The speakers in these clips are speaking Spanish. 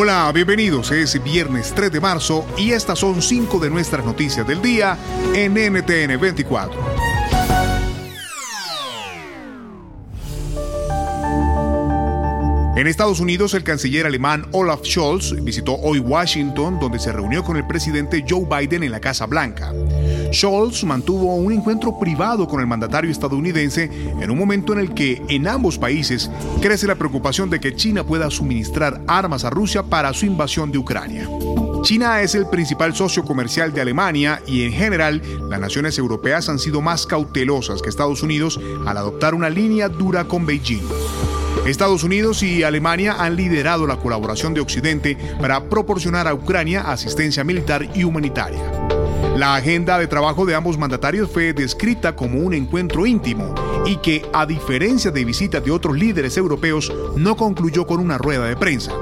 Hola, bienvenidos. Es viernes 3 de marzo y estas son cinco de nuestras noticias del día en NTN 24. En Estados Unidos, el canciller alemán Olaf Scholz visitó hoy Washington, donde se reunió con el presidente Joe Biden en la Casa Blanca. Scholz mantuvo un encuentro privado con el mandatario estadounidense en un momento en el que en ambos países crece la preocupación de que China pueda suministrar armas a Rusia para su invasión de Ucrania. China es el principal socio comercial de Alemania y en general las naciones europeas han sido más cautelosas que Estados Unidos al adoptar una línea dura con Beijing. Estados Unidos y Alemania han liderado la colaboración de Occidente para proporcionar a Ucrania asistencia militar y humanitaria. La agenda de trabajo de ambos mandatarios fue descrita como un encuentro íntimo y que, a diferencia de visitas de otros líderes europeos, no concluyó con una rueda de prensa.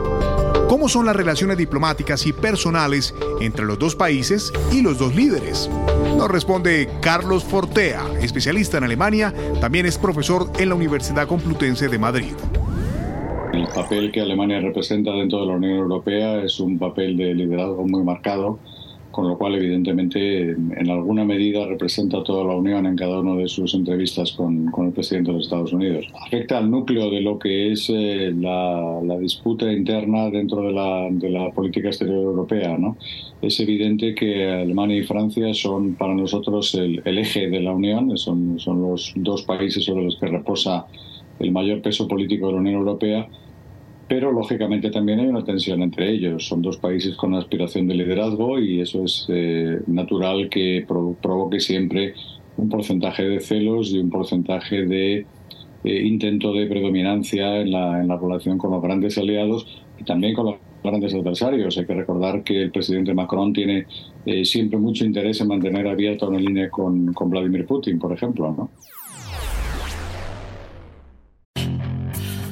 ¿Cómo son las relaciones diplomáticas y personales entre los dos países y los dos líderes? Nos responde Carlos Fortea, especialista en Alemania, también es profesor en la Universidad Complutense de Madrid. El papel que Alemania representa dentro de la Unión Europea es un papel de liderazgo muy marcado con lo cual evidentemente en alguna medida representa a toda la Unión en cada una de sus entrevistas con, el presidente de los Estados Unidos. Afecta al núcleo de lo que es eh, la, disputa interna dentro de la, de la política exterior europea. ¿no? Es evidente que Alemania y Francia son para nosotros el, el eje de la Unión, son, son los dos países sobre los que reposa el mayor peso político de la Unión Europea pero lógicamente también hay una tensión entre ellos. Son dos países con aspiración de liderazgo y eso es eh, natural que provoque siempre un porcentaje de celos y un porcentaje de eh, intento de predominancia en la, en la relación con los grandes aliados y también con los grandes adversarios. Hay que recordar que el presidente Macron tiene eh, siempre mucho interés en mantener abierta una línea con, con Vladimir Putin, por ejemplo. ¿no?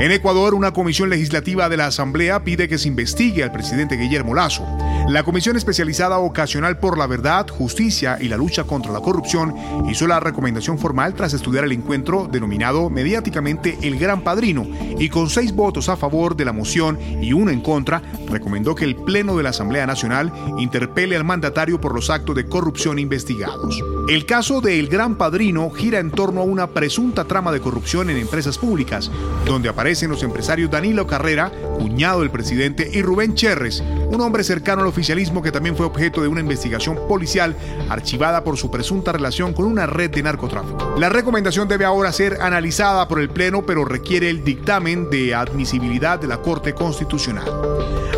En Ecuador, una comisión legislativa de la Asamblea pide que se investigue al presidente Guillermo Lazo. La Comisión Especializada Ocasional por la Verdad, Justicia y la Lucha contra la Corrupción hizo la recomendación formal tras estudiar el encuentro denominado mediáticamente El Gran Padrino y con seis votos a favor de la moción y uno en contra, recomendó que el Pleno de la Asamblea Nacional interpele al mandatario por los actos de corrupción investigados. El caso de El Gran Padrino gira en torno a una presunta trama de corrupción en empresas públicas, donde aparecen los empresarios Danilo Carrera, cuñado del presidente, y Rubén Cherres, un hombre cercano al oficialismo que también fue objeto de una investigación policial archivada por su presunta relación con una red de narcotráfico. La recomendación debe ahora ser analizada por el Pleno, pero requiere el dictamen de admisibilidad de la Corte Constitucional.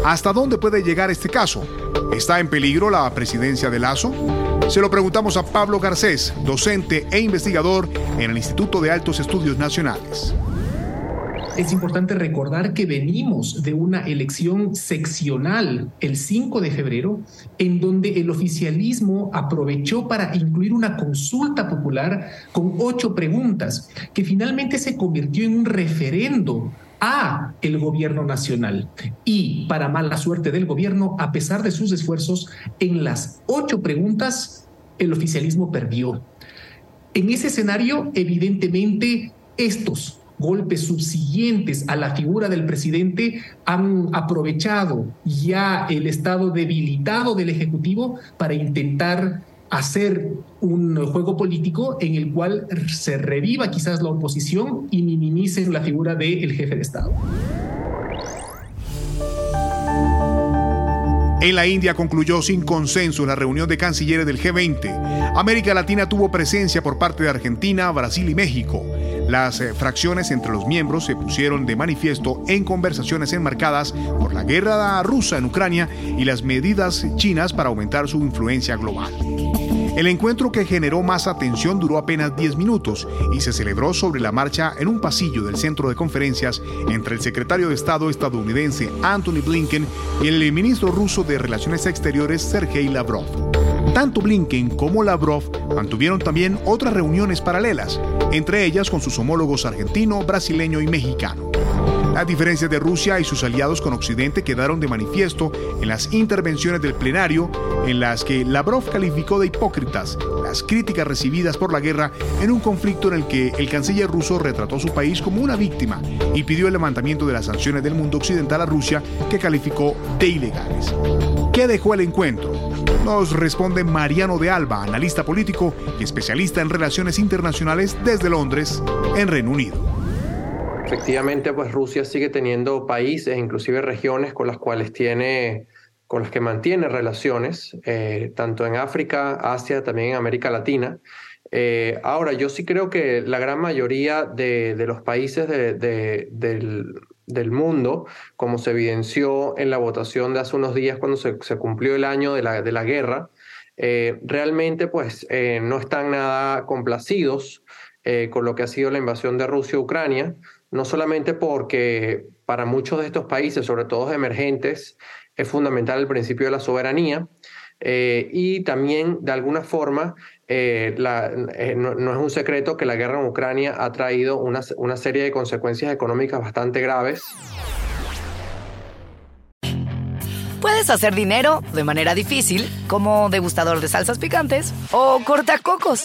¿Hasta dónde puede llegar este caso? ¿Está en peligro la presidencia de Lazo? Se lo preguntamos a Pablo Garcés, docente e investigador en el Instituto de Altos Estudios Nacionales. Es importante recordar que venimos de una elección seccional el 5 de febrero, en donde el oficialismo aprovechó para incluir una consulta popular con ocho preguntas, que finalmente se convirtió en un referendo a el gobierno nacional. Y para mala suerte del gobierno, a pesar de sus esfuerzos, en las ocho preguntas el oficialismo perdió. En ese escenario, evidentemente, estos golpes subsiguientes a la figura del presidente han aprovechado ya el estado debilitado del Ejecutivo para intentar hacer un juego político en el cual se reviva quizás la oposición y minimicen la figura del jefe de Estado. En la India concluyó sin consenso la reunión de cancilleres del G20. América Latina tuvo presencia por parte de Argentina, Brasil y México. Las eh, fracciones entre los miembros se pusieron de manifiesto en conversaciones enmarcadas por la guerra rusa en Ucrania y las medidas chinas para aumentar su influencia global. El encuentro que generó más atención duró apenas 10 minutos y se celebró sobre la marcha en un pasillo del centro de conferencias entre el secretario de Estado estadounidense Anthony Blinken y el ministro ruso de Relaciones Exteriores Sergei Lavrov. Tanto Blinken como Lavrov mantuvieron también otras reuniones paralelas, entre ellas con sus homólogos argentino, brasileño y mexicano. Las diferencias de Rusia y sus aliados con Occidente quedaron de manifiesto en las intervenciones del plenario, en las que Lavrov calificó de hipócritas las críticas recibidas por la guerra en un conflicto en el que el canciller ruso retrató a su país como una víctima y pidió el levantamiento de las sanciones del mundo occidental a Rusia que calificó de ilegales. ¿Qué dejó el encuentro? Nos responde Mariano de Alba, analista político y especialista en relaciones internacionales desde Londres, en Reino Unido. Efectivamente, pues Rusia sigue teniendo países, inclusive regiones con las cuales tiene, con las que mantiene relaciones, eh, tanto en África, Asia, también en América Latina. Eh, ahora, yo sí creo que la gran mayoría de, los países del, mundo, como se evidenció en la votación de hace unos días cuando se, cumplió el año de la, de la guerra, eh, realmente pues no están nada complacidos con lo que ha sido la invasión de Rusia a Ucrania no solamente porque para muchos de estos países, sobre todo emergentes, es fundamental el principio de la soberanía, eh, y también, de alguna forma, eh, eh, no, es un secreto que la guerra en Ucrania ha traído una, una serie de consecuencias económicas bastante graves. Puedes hacer dinero de manera difícil, como degustador de salsas picantes, o cortacocos,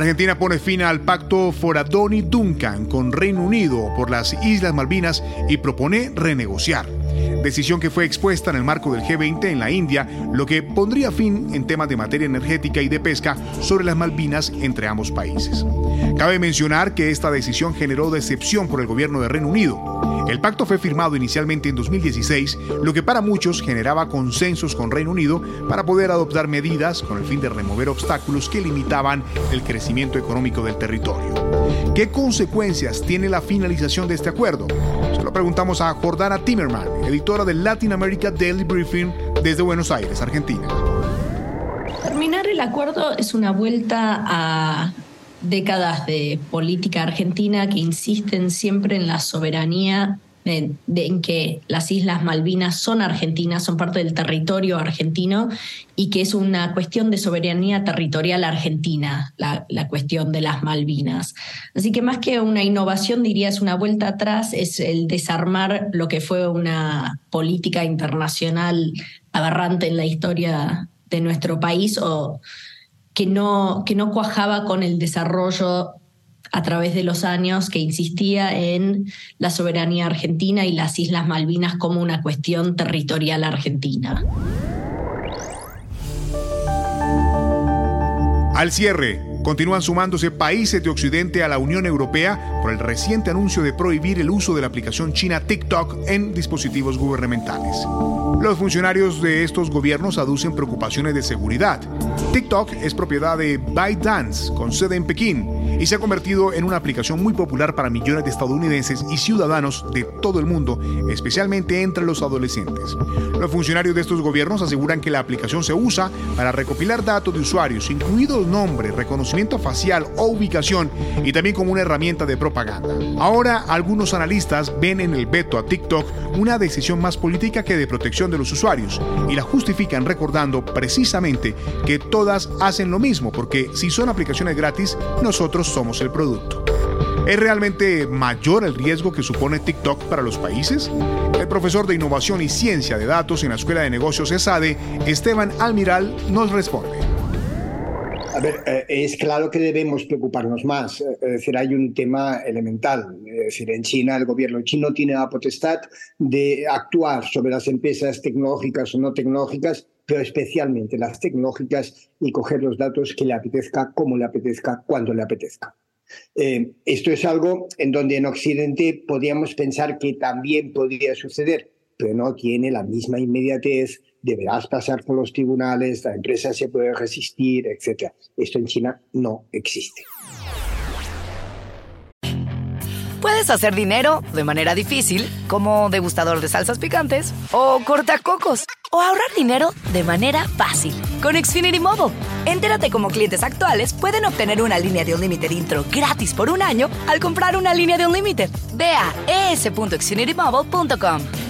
Argentina pone fin al pacto Foradoni-Duncan con Reino Unido por las Islas Malvinas y propone renegociar. Decisión que fue expuesta en el marco del G20 en la India, lo que pondría fin en temas de materia energética y de pesca sobre las Malvinas entre ambos países. Cabe mencionar que esta decisión generó decepción por el gobierno de Reino Unido. El pacto fue firmado inicialmente en 2016, lo que para muchos generaba consensos con Reino Unido para poder adoptar medidas con el fin de remover obstáculos que limitaban el crecimiento económico del territorio. ¿Qué consecuencias tiene la finalización de este acuerdo? Se lo preguntamos a Jordana Timmerman, editora del Latin America Daily Briefing desde Buenos Aires, Argentina. Terminar el acuerdo es una vuelta a décadas de política argentina que insisten siempre en la soberanía, en, que las Islas Malvinas son argentinas, son parte del territorio argentino y que es una cuestión de soberanía territorial argentina, la, la cuestión de las Malvinas. Así que más que una innovación, diría, es una vuelta atrás, es el desarmar lo que fue una política internacional aberrante en la historia de nuestro país o que no, que no cuajaba con el desarrollo a través de los años que insistía en la soberanía argentina y las Islas Malvinas como una cuestión territorial argentina. Al cierre, continúan sumándose países de Occidente a la Unión Europea por el reciente anuncio de prohibir el uso de la aplicación china TikTok en dispositivos gubernamentales. Los funcionarios de estos gobiernos aducen preocupaciones de seguridad. TikTok es propiedad de ByteDance, con sede en Pekín, y se ha convertido en una aplicación muy popular para millones de estadounidenses y ciudadanos de todo el mundo, especialmente entre los adolescentes. Los funcionarios de estos gobiernos aseguran que la aplicación se usa para recopilar datos de usuarios, incluidos nombre, reconocimiento facial o ubicación, y también como una herramienta de propaganda. Ahora, algunos analistas ven en el veto a TikTok una decisión más política que de protección de los usuarios, y la justifican recordando precisamente que todas hacen lo mismo, porque si son aplicaciones gratis, nosotros somos el producto. ¿Es realmente mayor el riesgo que supone TikTok para los países? El profesor de Innovación y Ciencia de Datos en la Escuela de Negocios ESADE, Esteban Almiral, nos responde. A ver, eh, es claro que debemos preocuparnos más. Es decir, hay un tema elemental. Es decir, en China el gobierno chino tiene la potestad de actuar sobre las empresas tecnológicas o no tecnológicas pero especialmente las tecnológicas y coger los datos que le apetezca, como le apetezca, cuando le apetezca. Eh, esto es algo en donde en Occidente podríamos pensar que también podría suceder, pero no tiene la misma inmediatez, deberás pasar por los tribunales, la empresa se puede resistir, etc. Esto en China no existe. Puedes hacer dinero de manera difícil, como degustador de salsas picantes, o cortacocos, o ahorrar dinero de manera fácil con Xfinity Mobile. Entérate cómo clientes actuales pueden obtener una línea de un límite intro gratis por un año al comprar una línea de un límite. Ve a es.xfinitymobile.com.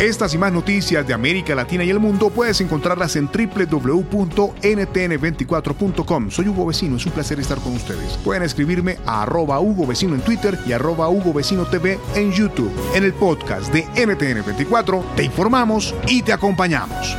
Estas y más noticias de América Latina y el mundo puedes encontrarlas en www.ntn24.com. Soy Hugo Vecino, es un placer estar con ustedes. Pueden escribirme a arroba Hugo Vecino en Twitter y arroba Hugo Vecino TV en YouTube. En el podcast de NTN24 te informamos y te acompañamos.